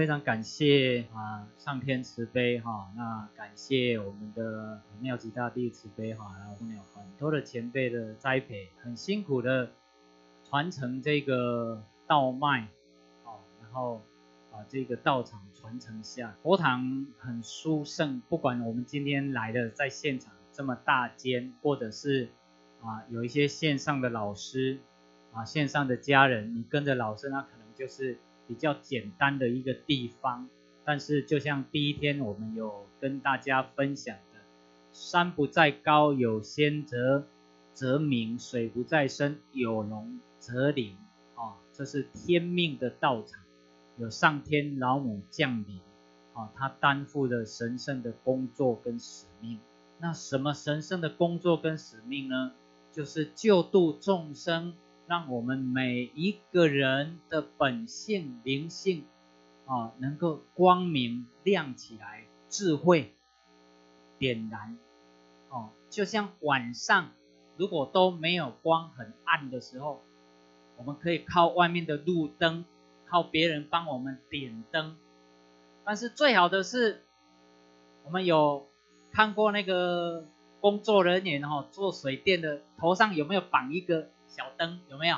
非常感谢啊，上天慈悲哈，那感谢我们的妙吉大帝慈悲哈，然后后面有很多的前辈的栽培，很辛苦的传承这个道脉，哦，然后把这个道场传承下，佛堂很殊胜，不管我们今天来的在现场这么大间，或者是啊有一些线上的老师啊，线上的家人，你跟着老师，那可能就是。比较简单的一个地方，但是就像第一天我们有跟大家分享的，山不在高有仙则则名，水不在深有龙则灵啊，这是天命的道场，有上天老母降临啊，他担负了神圣的工作跟使命。那什么神圣的工作跟使命呢？就是救度众生。让我们每一个人的本性灵性啊，能够光明亮起来，智慧点燃哦，就像晚上如果都没有光，很暗的时候，我们可以靠外面的路灯，靠别人帮我们点灯。但是最好的是，我们有看过那个工作人员哈，做水电的头上有没有绑一个？小灯有没有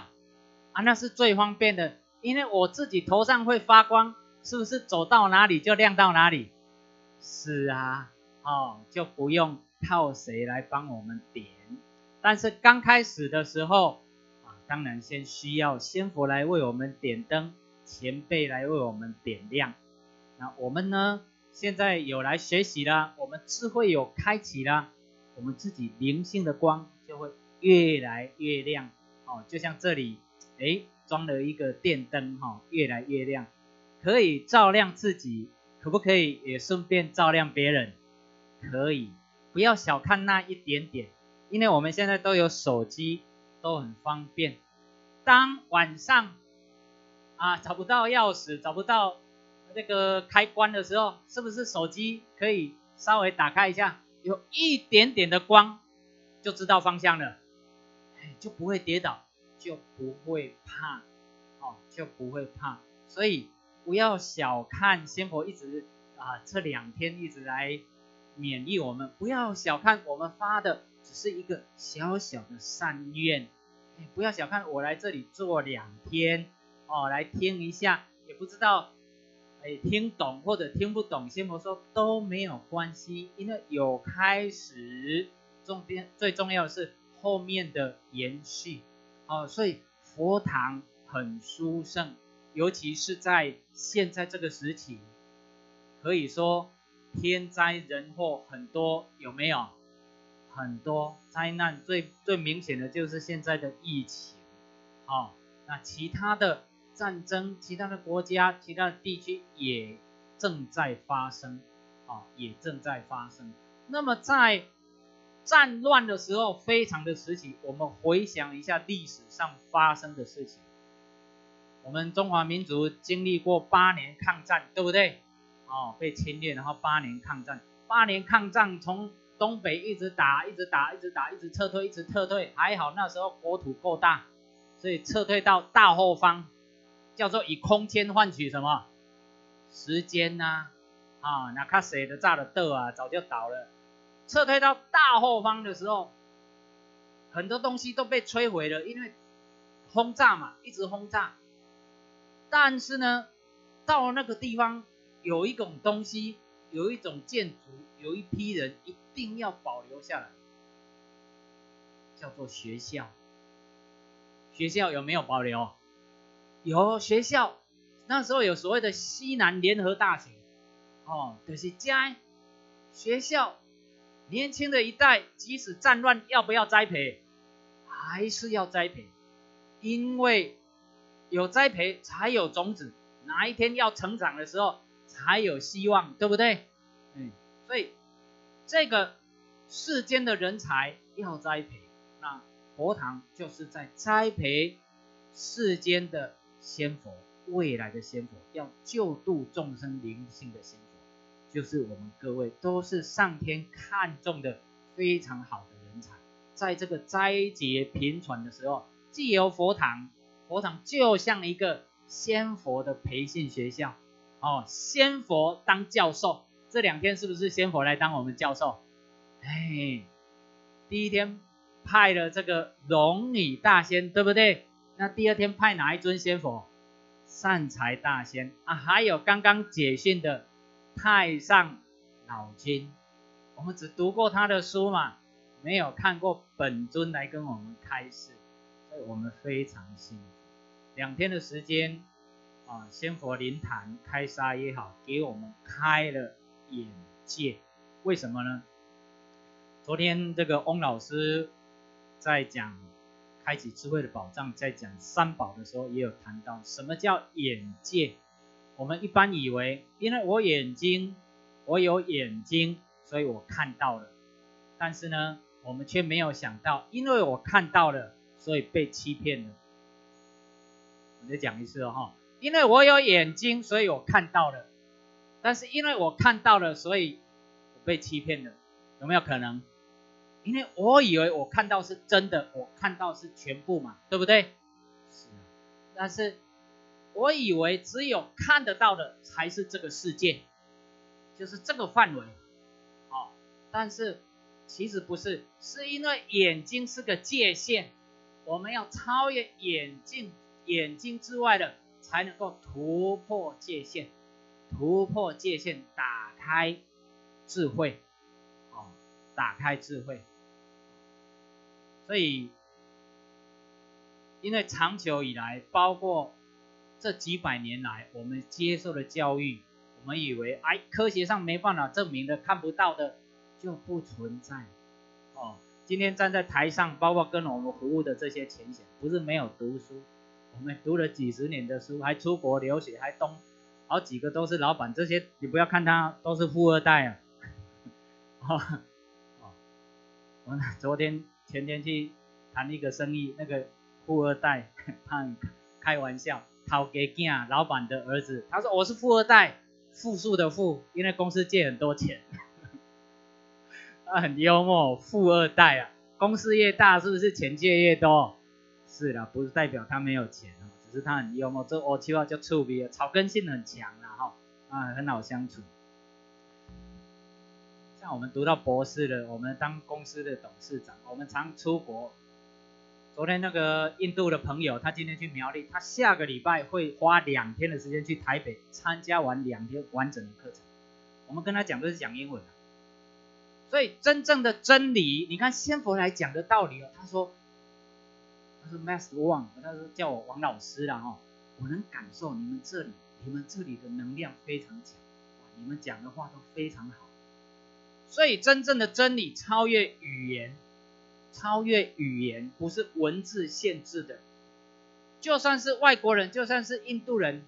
啊？那是最方便的，因为我自己头上会发光，是不是走到哪里就亮到哪里？是啊，哦，就不用靠谁来帮我们点。但是刚开始的时候啊，当然先需要仙佛来为我们点灯，前辈来为我们点亮。那我们呢，现在有来学习了，我们智慧有开启了，我们自己灵性的光就会越来越亮。哦，就像这里，哎，装了一个电灯，哈，越来越亮，可以照亮自己，可不可以也顺便照亮别人？可以，不要小看那一点点，因为我们现在都有手机，都很方便。当晚上啊找不到钥匙，找不到那个开关的时候，是不是手机可以稍微打开一下，有一点点的光，就知道方向了。就不会跌倒，就不会怕，哦，就不会怕。所以不要小看仙佛一直啊，这两天一直来勉励我们，不要小看我们发的只是一个小小的善愿，不要小看我来这里做两天，哦，来听一下，也不知道哎听懂或者听不懂，仙佛说都没有关系，因为有开始，重点最重要的是。后面的延续，哦，所以佛堂很殊胜，尤其是在现在这个时期，可以说天灾人祸很多，有没有？很多灾难，最最明显的就是现在的疫情，哦，那其他的战争，其他的国家，其他的地区也正在发生，啊，也正在发生。那么在战乱的时候，非常的时期，我们回想一下历史上发生的事情。我们中华民族经历过八年抗战，对不对？哦，被侵略，然后八年抗战，八年抗战从东北一直打，一直打，一直打，一直撤退，一直撤退。还好那时候国土够大，所以撤退到大后方，叫做以空间换取什么时间呐？啊，那卡谁的炸的豆啊，早就倒了。撤退到大后方的时候，很多东西都被摧毁了，因为轰炸嘛，一直轰炸。但是呢，到了那个地方，有一种东西，有一种建筑，有一批人一定要保留下来，叫做学校。学校有没有保留？有学校，那时候有所谓的西南联合大学，哦，就是家学校。年轻的一代，即使战乱，要不要栽培？还是要栽培，因为有栽培才有种子，哪一天要成长的时候才有希望，对不对？嗯，所以这个世间的人才要栽培，那佛堂就是在栽培世间的仙佛，未来的仙佛，要救度众生灵性的仙。就是我们各位都是上天看中的非常好的人才，在这个灾劫频传的时候，既有佛堂，佛堂就像一个仙佛的培训学校，哦，仙佛当教授，这两天是不是仙佛来当我们教授？哎，第一天派了这个龙女大仙，对不对？那第二天派哪一尊仙佛？善财大仙啊，还有刚刚解训的太上老君，我们只读过他的书嘛，没有看过本尊来跟我们开示，所以我们非常幸福。两天的时间啊，仙佛灵坛开沙也好，给我们开了眼界。为什么呢？昨天这个翁老师在讲。开启智慧的宝藏，在讲三宝的时候，也有谈到什么叫眼界。我们一般以为，因为我眼睛，我有眼睛，所以我看到了。但是呢，我们却没有想到，因为我看到了，所以被欺骗了。我再讲一次哦，哈，因为我有眼睛，所以我看到了。但是因为我看到了，所以我被欺骗了，有没有可能？因为我以为我看到是真的，我看到是全部嘛，对不对？是。但是我以为只有看得到的才是这个世界，就是这个范围。哦，但是其实不是，是因为眼睛是个界限，我们要超越眼睛，眼睛之外的才能够突破界限，突破界限，打开智慧，哦，打开智慧。所以，因为长久以来，包括这几百年来，我们接受的教育，我们以为，哎，科学上没办法证明的、看不到的，就不存在。哦，今天站在台上，包括跟我们服务的这些前贤，不是没有读书，我们读了几十年的书，还出国留学，还东好几个都是老板，这些你不要看他都是富二代啊。哦，我昨天。前天去谈一个生意，那个富二代，他开玩笑，讨给囝老板的儿子，他说我是富二代，富庶的富，因为公司借很多钱，他很幽默，富二代啊，公司越大是不是钱借越多？是的，不是代表他没有钱哦，只是他很幽默，这我计划叫触鼻，草根性很强啊，哈，啊，很好相处。像我们读到博士了，我们当公司的董事长，我们常出国。昨天那个印度的朋友，他今天去苗栗，他下个礼拜会花两天的时间去台北参加完两天完整的课程。我们跟他讲都是讲英文的，所以真正的真理，你看仙佛来讲的道理哦，他说，他说 Master Wang，他说叫我王老师了哈，我能感受你们这里，你们这里的能量非常强，你们讲的话都非常好。所以，真正的真理超越语言，超越语言，不是文字限制的。就算是外国人，就算是印度人，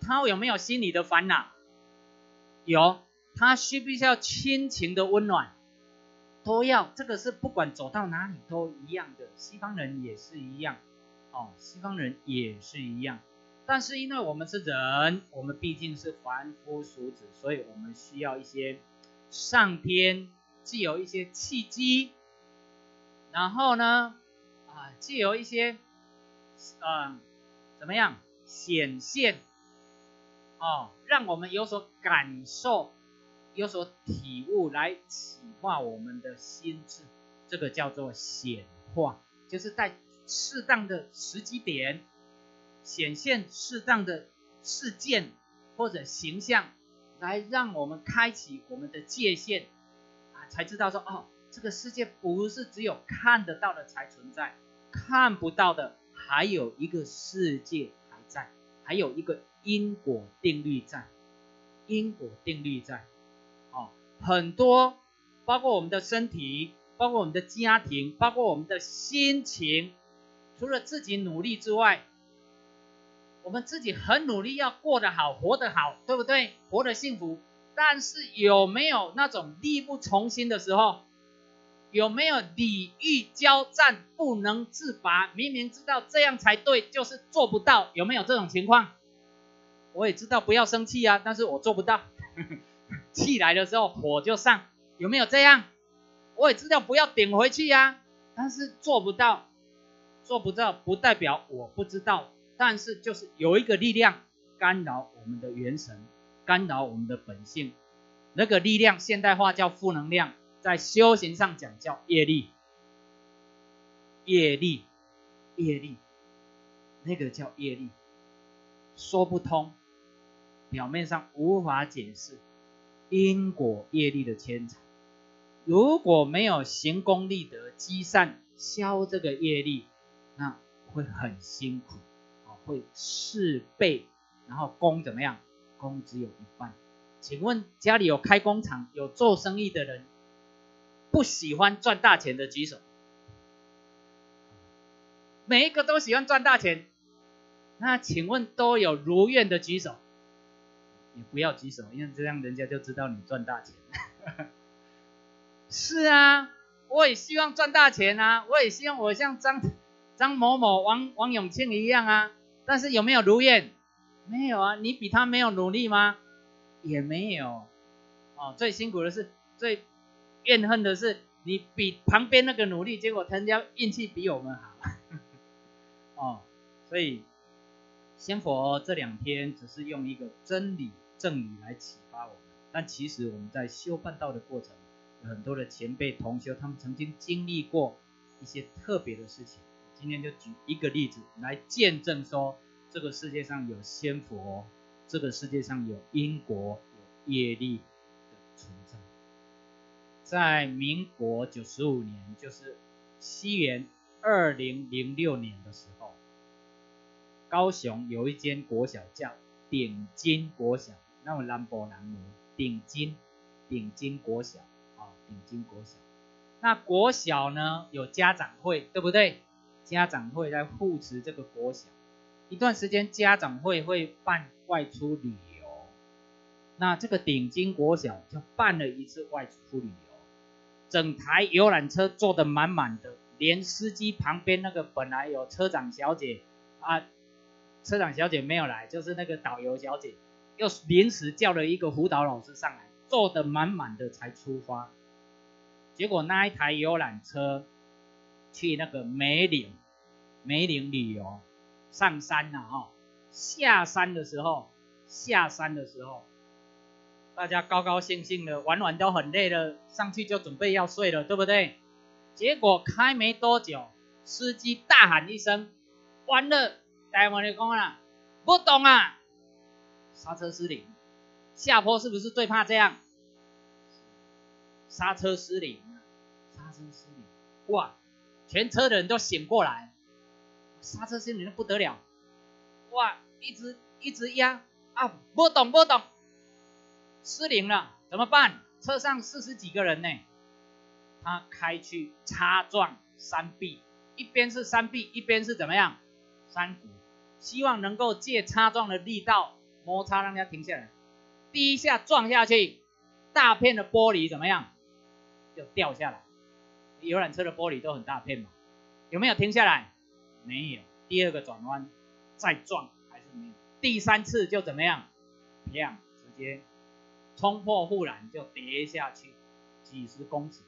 他有没有心理的烦恼？有，他需不需要亲情的温暖？都要。这个是不管走到哪里都一样的。西方人也是一样，哦，西方人也是一样。但是因为我们是人，我们毕竟是凡夫俗子，所以我们需要一些。上天既有一些契机，然后呢，啊，既有一些，呃，怎么样显现，哦，让我们有所感受，有所体悟，来启化我们的心智，这个叫做显化，就是在适当的时机点，显现适当的事件或者形象。来让我们开启我们的界限啊，才知道说哦，这个世界不是只有看得到的才存在，看不到的还有一个世界还在，还有一个因果定律在，因果定律在，哦，很多包括我们的身体，包括我们的家庭，包括我们的心情，除了自己努力之外。我们自己很努力要过得好，活得好，对不对？活得幸福。但是有没有那种力不从心的时候？有没有礼欲交战不能自拔？明明知道这样才对，就是做不到。有没有这种情况？我也知道不要生气啊，但是我做不到。气来的时候火就上，有没有这样？我也知道不要顶回去呀，但是做不到。做不到不代表我不知道。但是就是有一个力量干扰我们的元神，干扰我们的本性。那个力量，现代化叫负能量，在修行上讲叫业力。业力，业力，那个叫业力，说不通，表面上无法解释因果业力的牵扯。如果没有行功立德积善消这个业力，那会很辛苦啊，会事倍，然后功怎么样？功只有一半。请问家里有开工厂、有做生意的人，不喜欢赚大钱的举手。每一个都喜欢赚大钱，那请问都有如愿的举手，也不要举手，因为这样人家就知道你赚大钱。是啊，我也希望赚大钱啊，我也希望我像张张某某、王王永庆一样啊，但是有没有如愿？没有啊，你比他没有努力吗？也没有。哦，最辛苦的是，最怨恨的是，你比旁边那个努力，结果人家运气比我们好。哦，所以仙佛这两天只是用一个真理正理来启发我们，但其实我们在修办道的过程，很多的前辈同修，他们曾经经历过一些特别的事情。今天就举一个例子来见证说，这个世界上有仙佛，这个世界上有因果、有业力。在民国九十五年，就是西元二零零六年的时候。高雄有一间国小叫顶金国小，那么南博南模顶金顶金国小啊，顶金国小。那国小呢有家长会，对不对？家长会在护持这个国小，一段时间家长会会办外出旅游，那这个顶金国小就办了一次外出旅游，整台游览车坐得满满的，连司机旁边那个本来有车长小姐啊。车长小姐没有来，就是那个导游小姐又临时叫了一个辅导老师上来，坐得满满的才出发。结果那一台游览车去那个梅岭，梅岭旅游，上山了哈。下山的时候，下山的时候，大家高高兴兴的玩玩都很累了，上去就准备要睡了，对不对？结果开没多久，司机大喊一声：“完了！”台湾的讲啦，不懂啊，刹车失灵，下坡是不是最怕这样？刹车失灵，刹车失灵，哇，全车的人都醒过来，刹车失灵的不得了，哇，一直一直压啊，不懂不懂，失灵了怎么办？车上四十几个人呢，他开去擦撞山壁，一边是山壁，一边是怎么样？山谷。希望能够借擦撞的力道摩擦让它停下来。第一下撞下去，大片的玻璃怎么样？就掉下来。游览车的玻璃都很大片嘛，有没有停下来？没有。第二个转弯再撞还是没有。第三次就怎么样？一样！直接冲破护栏就跌下去，几十公尺，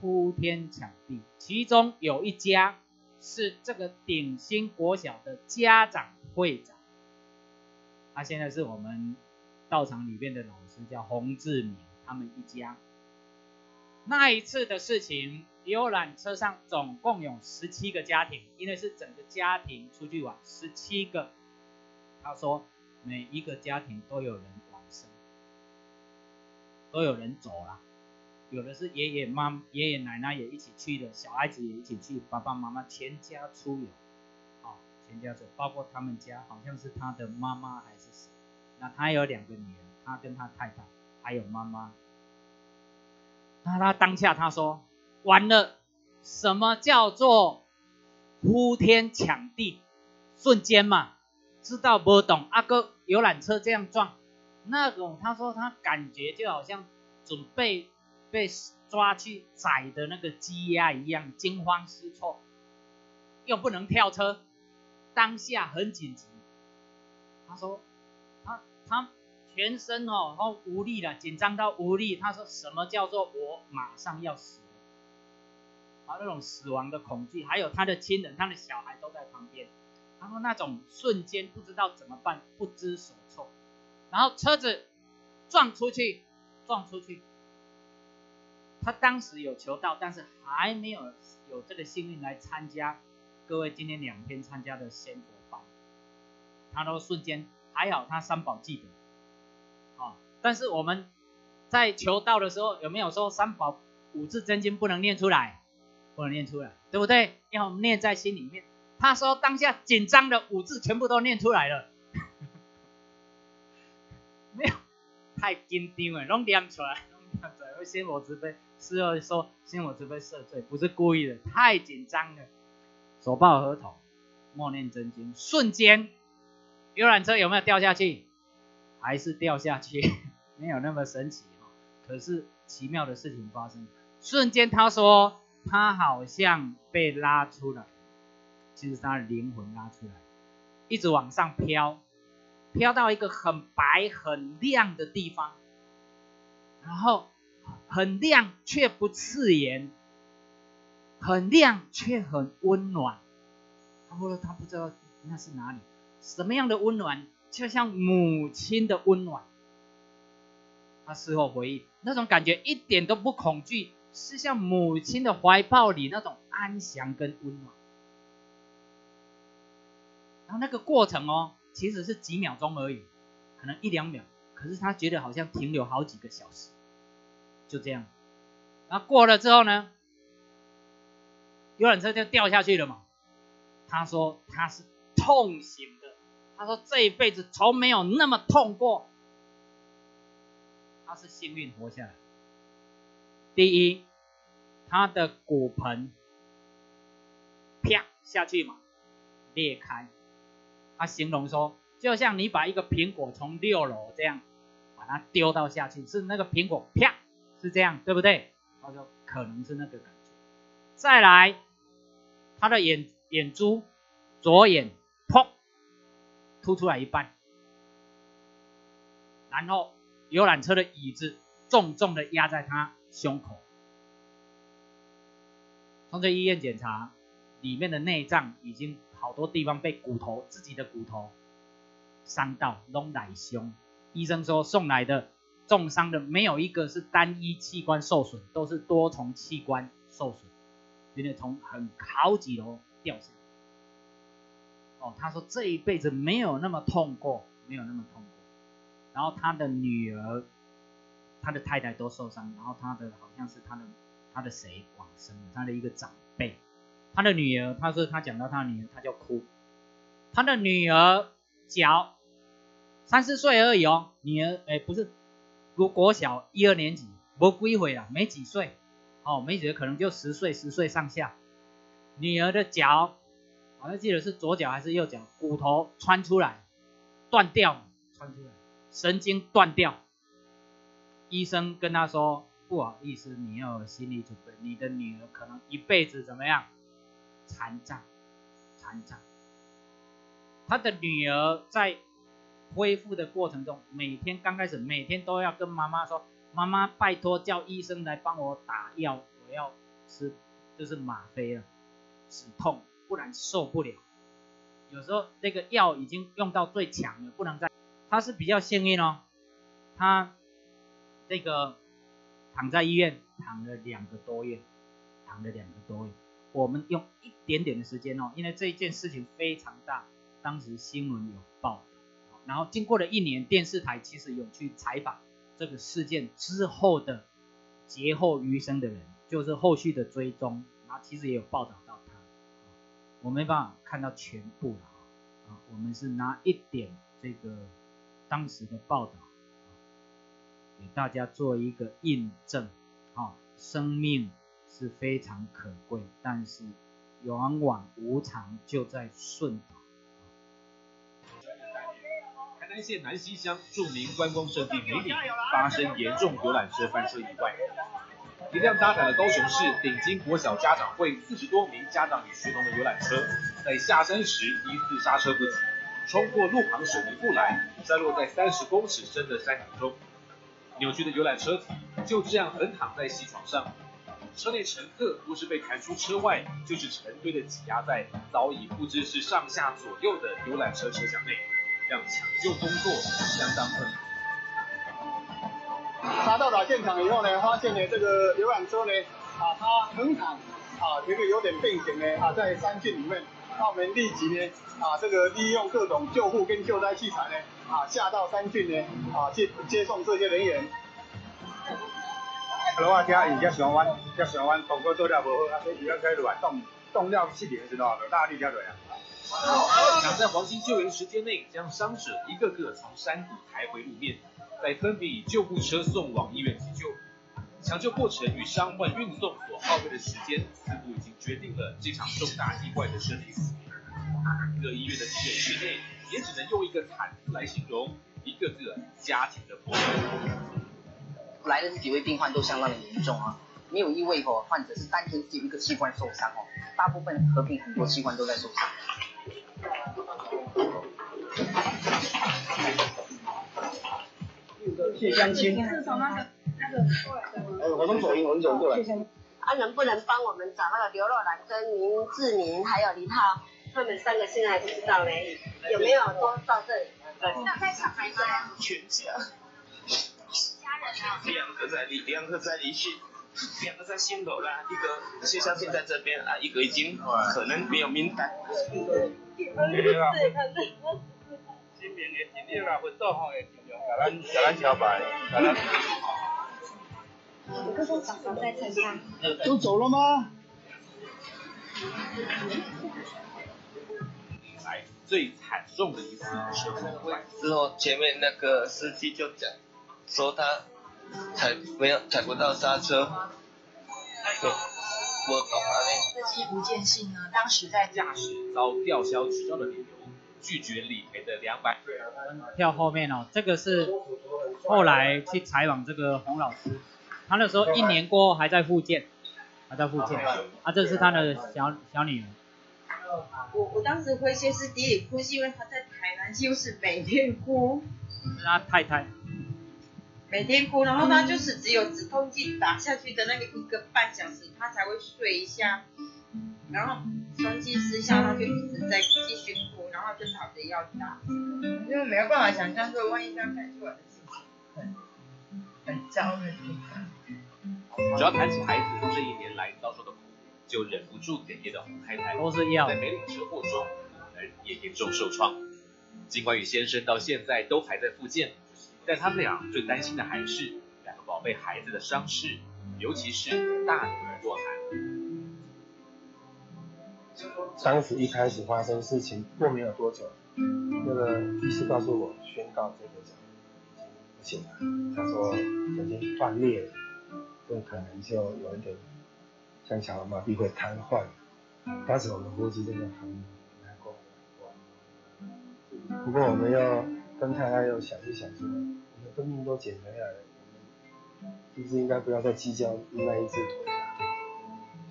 铺天抢地。其中有一家。是这个鼎新国小的家长会长，他现在是我们道场里面的老师，叫洪志明，他们一家。那一次的事情，游览车上总共有十七个家庭，因为是整个家庭出去玩，十七个。他说每一个家庭都有人，都有人走了。有的是爷爷妈、爷爷奶奶也一起去的，小孩子也一起去，爸爸妈妈全家出游，啊，全家走，包括他们家好像是他的妈妈还是谁，那他有两个女儿，他跟他太太还有妈妈，那他当下他说完了，什么叫做呼天抢地，瞬间嘛，知道不懂？阿哥游览车这样撞，那种他说他感觉就好像准备。被抓去宰的那个鸡鸭一样惊慌失措，又不能跳车，当下很紧急。他说，他他全身哦，然后无力了，紧张到无力。他说，什么叫做我马上要死？啊，那种死亡的恐惧，还有他的亲人，他的小孩都在旁边。然后那种瞬间不知道怎么办，不知所措，然后车子撞出去，撞出去。他当时有求到，但是还没有有这个幸运来参加各位今天两天参加的仙佛班。他都瞬间还好，他三宝记得，啊，但是我们在求道的时候有没有说三宝五字真经不能念出来，不能念出来，对不对？要念在心里面。他说当下紧张的五字全部都念出来了，太紧张了，拢念出来，拢念出来。会先我慈悲，事后说先我慈悲赦罪，不是故意的，太紧张了，手抱合同，默念真经，瞬间游览车有没有掉下去？还是掉下去，没有那么神奇哦。可是奇妙的事情发生，瞬间他说他好像被拉出来。其实他的灵魂拉出来，一直往上飘，飘到一个很白很亮的地方，然后很亮却不刺眼，很亮却很温暖。他说他不知道那是哪里，什么样的温暖，就像母亲的温暖。他事后回忆，那种感觉一点都不恐惧，是像母亲的怀抱里那种安详跟温暖。然后那个过程哦，其实是几秒钟而已，可能一两秒，可是他觉得好像停留好几个小时，就这样。然后过了之后呢，游览车就掉下去了嘛。他说他是痛醒的，他说这一辈子从没有那么痛过，他是幸运活下来。第一，他的骨盆啪下去嘛，裂开。他形容说，就像你把一个苹果从六楼这样把它丢到下去，是那个苹果啪，是这样，对不对？他说可能是那个感觉。再来，他的眼眼珠，左眼砰凸出来一半，然后游览车的椅子重重的压在他胸口。从这医院检查，里面的内脏已经。好多地方被骨头自己的骨头伤到，拢奶胸。医生说送来的重伤的没有一个是单一器官受损，都是多重器官受损，因为从很好几楼掉下。哦，他说这一辈子没有那么痛过，没有那么痛过。然后他的女儿、他的太太都受伤，然后他的好像是他的他的谁往生，他的一个长辈。他的女儿，他说他讲到他的女儿，他就哭。他的女儿脚三四岁而已哦，女儿哎不是国国小一二年级，不归回了，没几岁哦，没几岁可能就十岁十岁上下。女儿的脚好像记得是左脚还是右脚，骨头穿出来断掉，穿出来神经断掉。医生跟他说不好意思，你要有心理准备，你的女儿可能一辈子怎么样？残障，残障。他的女儿在恢复的过程中，每天刚开始每天都要跟妈妈说：“妈妈，拜托叫医生来帮我打药，我要吃就是吗啡了，止痛，不然受不了。”有时候那个药已经用到最强了，不能再。他是比较幸运哦，他这个躺在医院躺了两个多月，躺了两个多月。我们用一点点的时间哦，因为这一件事情非常大，当时新闻有报，然后经过了一年，电视台其实有去采访这个事件之后的劫后余生的人，就是后续的追踪，然后其实也有报道到他，我没办法看到全部了啊，我们是拿一点这个当时的报道，给大家做一个印证，啊，生命。是非常可贵，但是往往无常就在顺岛。台南县南溪乡著名观光胜地梅里发生严重游览车翻车意外，一辆搭载了高雄市顶金国小家长会四十多名家长与学童的游览车，在下山时疑似刹车不及，冲过路旁水泥护栏，摔落在三十公尺深的山崖中，扭曲的游览车体就这样横躺在溪床上。车内乘客不是被弹出车外，就是成堆的挤压在早已不知是上下左右的游览车车厢内，让抢救工作相当困难。他到达现场以后呢，发现呢这个游览车呢，啊，它横躺，啊，这个有点变形呢，啊，在山峻里面，那我们立即呢，啊，这个利用各种救护跟救灾器材呢，啊，下到山峻呢，啊，去接送这些人员。落啊，听伊只上弯，只上弯，动作做了无好，啊，所以伊要开落来动，动了失灵的时候，就大力跳落啊。想在黄金救援时间内将伤者一个个从山谷抬回路面，再分别以救护车送往医院急救。抢救过程与伤患运送所耗费的时间，似乎已经决定了这场重大意外的生死。各医院的急诊室内，也只能用一个惨字来形容一个个家庭的破碎。来的这几位病患都相当的严重啊，没有一位哦患者是单纯只有一个器官受伤哦，大部分合并很多器官都在受伤。谢相亲。是从那个那个。呃，我从左营文走过来。啊，能不能帮我们找那个刘若兰、跟林志明还有林浩，他们三个现在还不知道呢，有没有都到这里？对。那在场还在？全家。两个在离，两个在离去，两个在新楼啦，一个谢相信在这边啊，一个已经可能没有名单。新年的今日啦，会做好的尽量甲咱甲咱招牌，甲咱。我哥哥早上在车上。都走了吗？来，最惨重的一次车祸。之后前面那个司机就讲。说他踩没有踩不到刹车，我搞完司机吴建信呢，当时在驾驶遭吊销执照的理由，拒绝理赔的两百。票后面哦，这个是后来去采访这个洪老师，他那时候一年过后还在复健，还在复健，啊，这是他的小小女儿。我我当时会歇斯底里哭，是因为他在台南就是每天哭。他太太。每天哭，然后他就是只有止痛剂打下去的那个一个半小时，他才会睡一下，然后双击失效，他就一直在继续哭，然后就吵着要打，因为没有办法想象说万一这样看出来的事情，很很焦虑。只要谈起孩子这一年来遭受的苦，就忍不住哽咽的洪太太，都是要在梅岭车祸中，而也严重受创。尽管与先生到现在都还在复健。但他们俩最担心的还是两个宝贝孩子的伤势，尤其是大女儿若涵。当时一开始发生事情过没有多久，那个医师告诉我宣告这个脚已经不行了，他说已经断裂了，这可能就有一点像小儿麻痹会瘫痪。当时我们估计真的很难过，不过我们要跟太太又想一想说。生命都捡回来了，我们是不是应该不要再计较那一只腿了？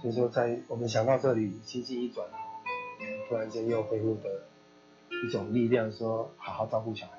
所以说，在我们想到这里，心境一转，突然间又恢复的一种力量，说好好照顾小孩。